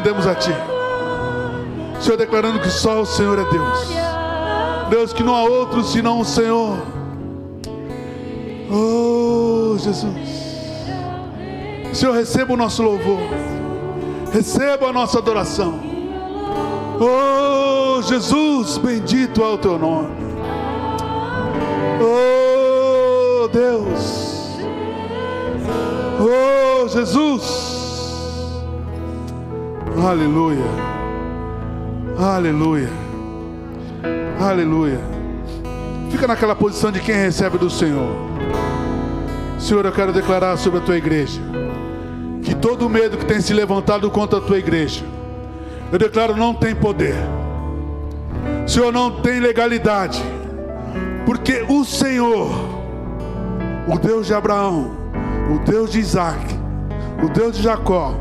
Rendemos a Ti, Senhor, declarando que só o Senhor é Deus, Deus, que não há outro senão o Senhor, oh Jesus, Senhor, receba o nosso louvor, receba a nossa adoração. Oh Jesus, bendito é o teu nome. Oh Deus. Oh Jesus. Aleluia. Aleluia. Aleluia. Fica naquela posição de quem recebe do Senhor. Senhor, eu quero declarar sobre a tua igreja que todo medo que tem se levantado contra a tua igreja, eu declaro não tem poder. Senhor, não tem legalidade. Porque o Senhor, o Deus de Abraão, o Deus de Isaac, o Deus de Jacó,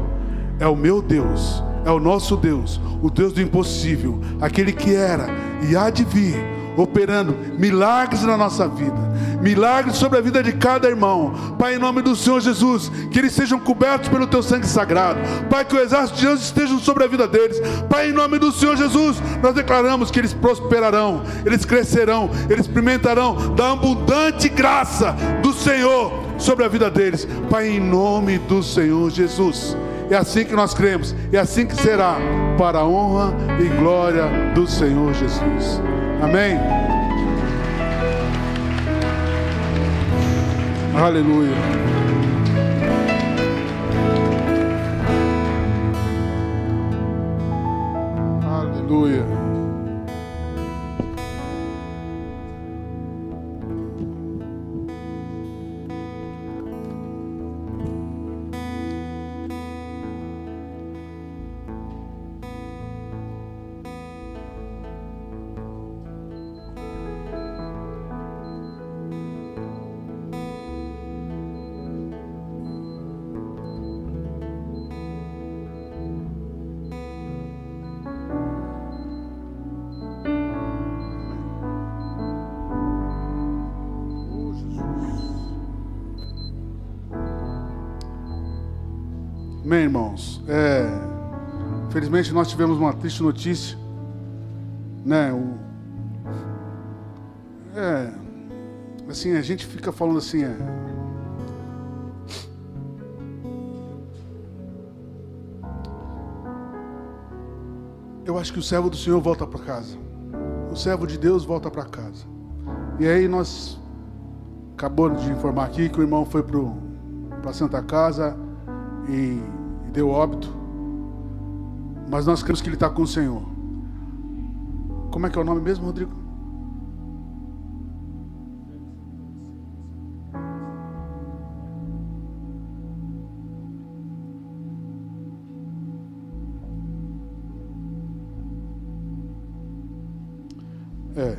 é o meu Deus, é o nosso Deus, o Deus do impossível, aquele que era e há de vir, operando milagres na nossa vida, milagres sobre a vida de cada irmão. Pai, em nome do Senhor Jesus, que eles sejam cobertos pelo teu sangue sagrado. Pai, que o exército de anjos esteja sobre a vida deles. Pai, em nome do Senhor Jesus, nós declaramos que eles prosperarão, eles crescerão, eles experimentarão da abundante graça do Senhor sobre a vida deles. Pai, em nome do Senhor Jesus. É assim que nós cremos, é assim que será, para a honra e glória do Senhor Jesus. Amém. Aleluia. Aleluia. Irmãos. É, felizmente nós tivemos uma triste notícia, né? O, é, assim a gente fica falando assim, é, eu acho que o servo do Senhor volta para casa, o servo de Deus volta para casa. E aí nós acabou de informar aqui que o irmão foi para Santa Casa e deu óbito. Mas nós cremos que Ele está com o Senhor. Como é que é o nome mesmo, Rodrigo? É.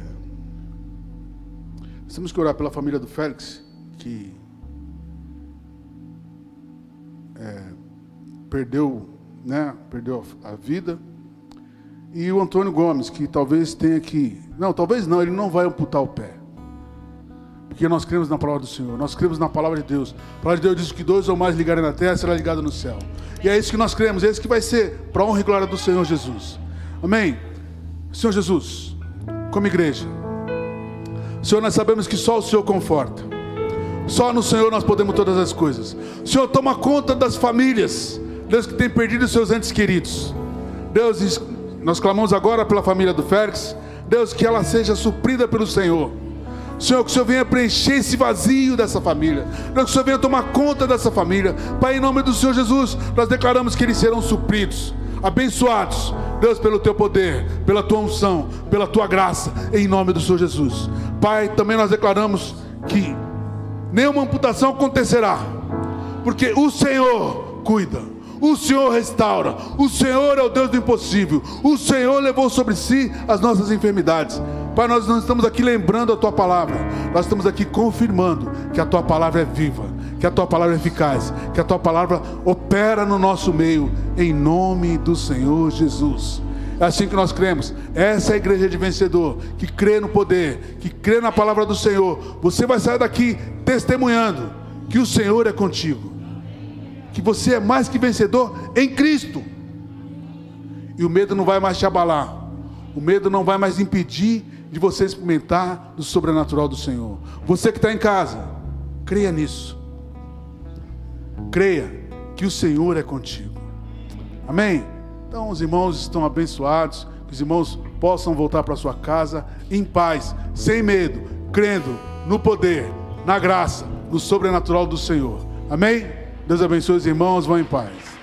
Temos que orar pela família do Félix, perdeu, né, perdeu a vida. E o Antônio Gomes, que talvez tenha que. Não, talvez não, ele não vai amputar o pé. Porque nós cremos na palavra do Senhor, nós cremos na palavra de Deus. A palavra de Deus diz que dois ou mais ligarem na terra será ligado no céu. E é isso que nós cremos, é isso que vai ser, para a honra e glória do Senhor Jesus. Amém? Senhor Jesus, como igreja, Senhor, nós sabemos que só o Senhor conforta. Só no Senhor nós podemos todas as coisas. Senhor, toma conta das famílias, Deus que tem perdido seus entes queridos. Deus, nós clamamos agora pela família do Félix. Deus, que ela seja suprida pelo Senhor. Senhor, que o Senhor venha preencher esse vazio dessa família. Deus, que o Senhor venha tomar conta dessa família. Pai, em nome do Senhor Jesus, nós declaramos que eles serão supridos, abençoados. Deus, pelo teu poder, pela tua unção, pela tua graça, em nome do Senhor Jesus. Pai, também nós declaramos que nenhuma amputação acontecerá, porque o Senhor cuida. O Senhor restaura, o Senhor é o Deus do impossível, o Senhor levou sobre si as nossas enfermidades. Pai, nós não estamos aqui lembrando a tua palavra, nós estamos aqui confirmando que a tua palavra é viva, que a tua palavra é eficaz, que a tua palavra opera no nosso meio, em nome do Senhor Jesus. É assim que nós cremos. Essa é a igreja de vencedor, que crê no poder, que crê na palavra do Senhor. Você vai sair daqui testemunhando que o Senhor é contigo, que você é mais que vencedor em Cristo. E o medo não vai mais te abalar, o medo não vai mais impedir de você experimentar do sobrenatural do Senhor. Você que está em casa, creia nisso. Creia que o Senhor é contigo. Amém? Então os irmãos estão abençoados, que os irmãos possam voltar para sua casa em paz, sem medo, crendo no poder, na graça, no sobrenatural do Senhor. Amém? Deus abençoe os irmãos, vão em paz.